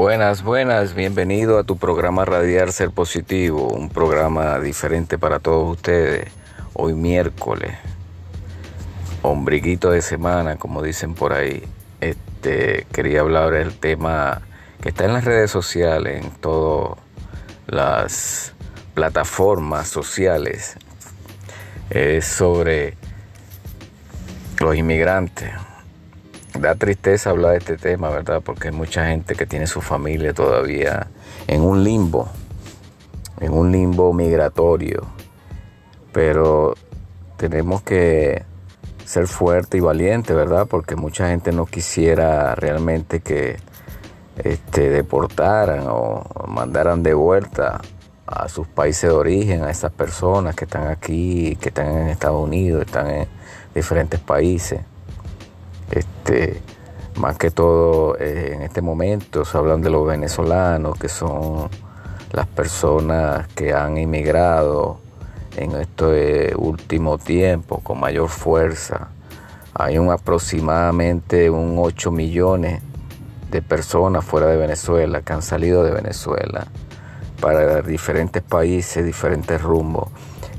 Buenas, buenas, bienvenido a tu programa Radiar Ser Positivo, un programa diferente para todos ustedes. Hoy miércoles, ombliguito de semana, como dicen por ahí. Este, quería hablar del tema que está en las redes sociales, en todas las plataformas sociales. Es sobre los inmigrantes da tristeza hablar de este tema, ¿verdad? Porque hay mucha gente que tiene su familia todavía en un limbo, en un limbo migratorio. Pero tenemos que ser fuerte y valiente, ¿verdad? Porque mucha gente no quisiera realmente que este, deportaran o mandaran de vuelta a sus países de origen, a esas personas que están aquí, que están en Estados Unidos, están en diferentes países. Este, más que todo eh, en este momento se hablan de los venezolanos, que son las personas que han inmigrado en este último tiempo con mayor fuerza. Hay un aproximadamente un 8 millones de personas fuera de Venezuela que han salido de Venezuela para diferentes países, diferentes rumbos,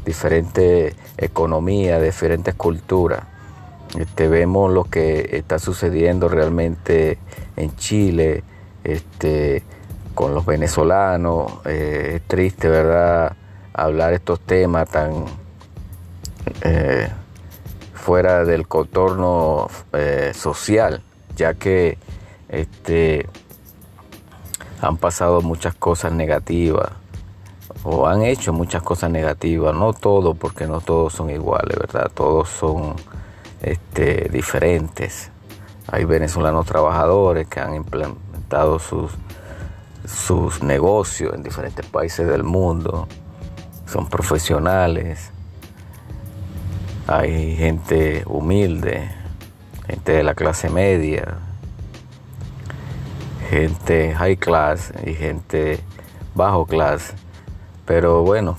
diferentes economías, diferentes culturas. Este, vemos lo que está sucediendo realmente en Chile, este, con los venezolanos. Eh, es triste, ¿verdad?, hablar estos temas tan eh, fuera del contorno eh, social, ya que este, han pasado muchas cosas negativas o han hecho muchas cosas negativas, no todos, porque no todos son iguales, ¿verdad? Todos son este, diferentes. Hay venezolanos trabajadores que han implementado sus, sus negocios en diferentes países del mundo. Son profesionales. Hay gente humilde, gente de la clase media, gente high class y gente bajo class. Pero bueno,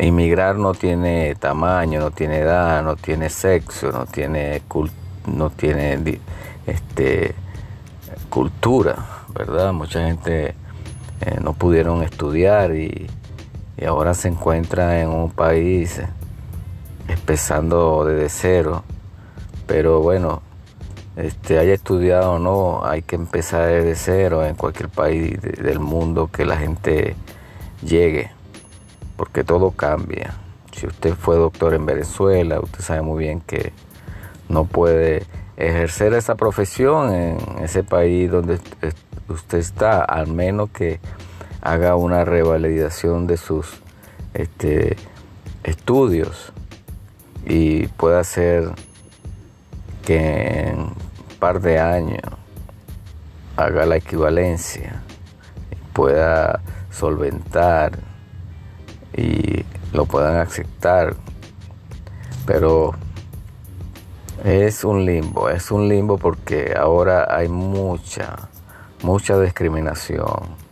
Inmigrar no tiene tamaño, no tiene edad, no tiene sexo, no tiene, no tiene este, cultura, ¿verdad? Mucha gente eh, no pudieron estudiar y, ahora se encuentra en un país empezando desde cero. Pero bueno, este, haya estudiado o no, hay que empezar desde cero en cualquier país del mundo que la gente llegue porque todo cambia. Si usted fue doctor en Venezuela, usted sabe muy bien que no puede ejercer esa profesión en ese país donde usted está, al menos que haga una revalidación de sus este, estudios y pueda hacer que en un par de años haga la equivalencia y pueda solventar y lo puedan aceptar. Pero es un limbo, es un limbo porque ahora hay mucha, mucha discriminación.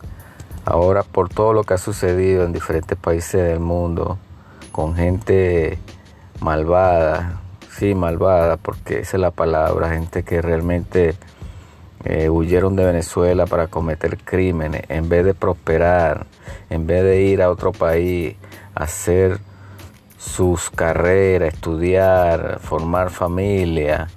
Ahora por todo lo que ha sucedido en diferentes países del mundo, con gente malvada, sí, malvada, porque esa es la palabra, gente que realmente eh, huyeron de Venezuela para cometer crímenes, en vez de prosperar, en vez de ir a otro país a hacer sus carreras, estudiar, formar familia,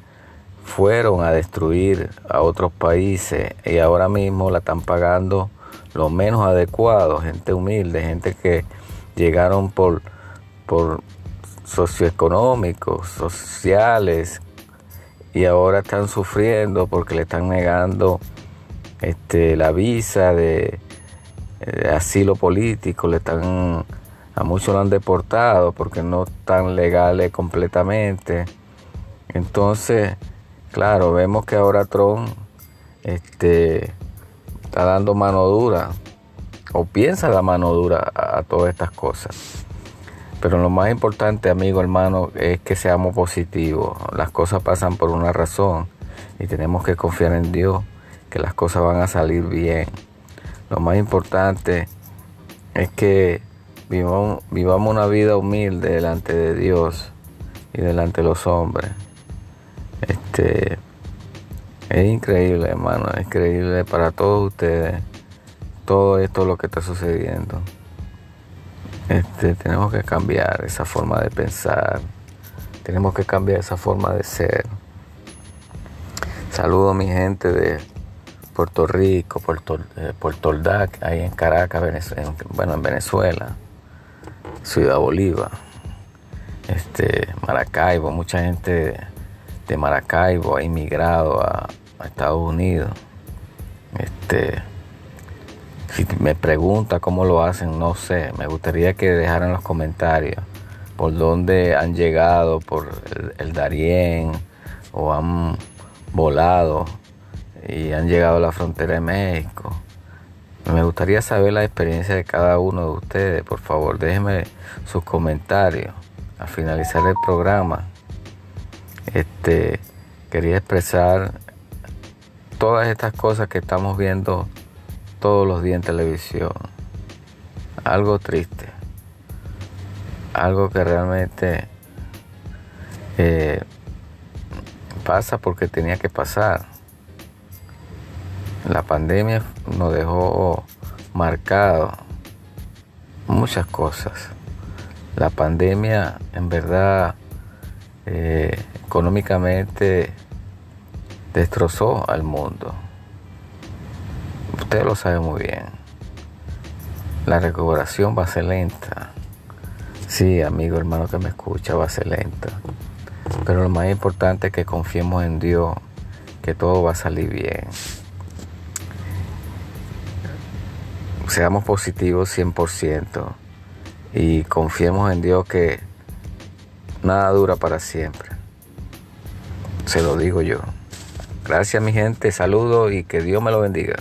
fueron a destruir a otros países y ahora mismo la están pagando lo menos adecuado, gente humilde, gente que llegaron por, por socioeconómicos, sociales, y ahora están sufriendo porque le están negando este, la visa de, asilo político, le están a muchos lo han deportado porque no están legales completamente. Entonces, claro, vemos que ahora Trump este, está dando mano dura o piensa dar mano dura a todas estas cosas. Pero lo más importante, amigo, hermano, es que seamos positivos. Las cosas pasan por una razón y tenemos que confiar en Dios que las cosas van a salir bien. Lo más importante es que vivamos, una vida humilde delante de Dios y delante de los hombres. Este, Es increíble, hermano, es increíble para todos ustedes todo esto lo que está sucediendo. Este, tenemos que cambiar esa forma de pensar, tenemos que cambiar esa forma de ser. Saludo a mi gente de Puerto Rico, Puerto, eh, Puerto ahí en Caracas, bueno, en Venezuela, Ciudad Bolívar, este, Maracaibo, mucha gente de Maracaibo ha inmigrado a, Estados Unidos. Este, si me pregunta cómo lo hacen, no sé. Me gustaría que dejaran los comentarios por dónde han llegado, por el, Darién, o han volado y han llegado a la frontera de México. Me gustaría saber la experiencia de cada uno de ustedes. Por favor, déjenme sus comentarios al finalizar el programa. Este, quería expresar todas estas cosas que estamos viendo todos los días en televisión. Algo triste. Algo que realmente eh, pasa porque tenía que pasar. La pandemia nos dejó marcado muchas cosas. La pandemia en verdad eh, económicamente destrozó al mundo. Usted lo sabe muy bien. La recuperación va a ser lenta. Sí, amigo, hermano que me escucha, va a ser lenta. Pero lo más importante es que confiemos en Dios, que todo va a salir bien. Seamos positivos 100% y confiemos en Dios que nada dura para siempre. Se lo digo yo. Gracias mi gente, saludos y que Dios me lo bendiga.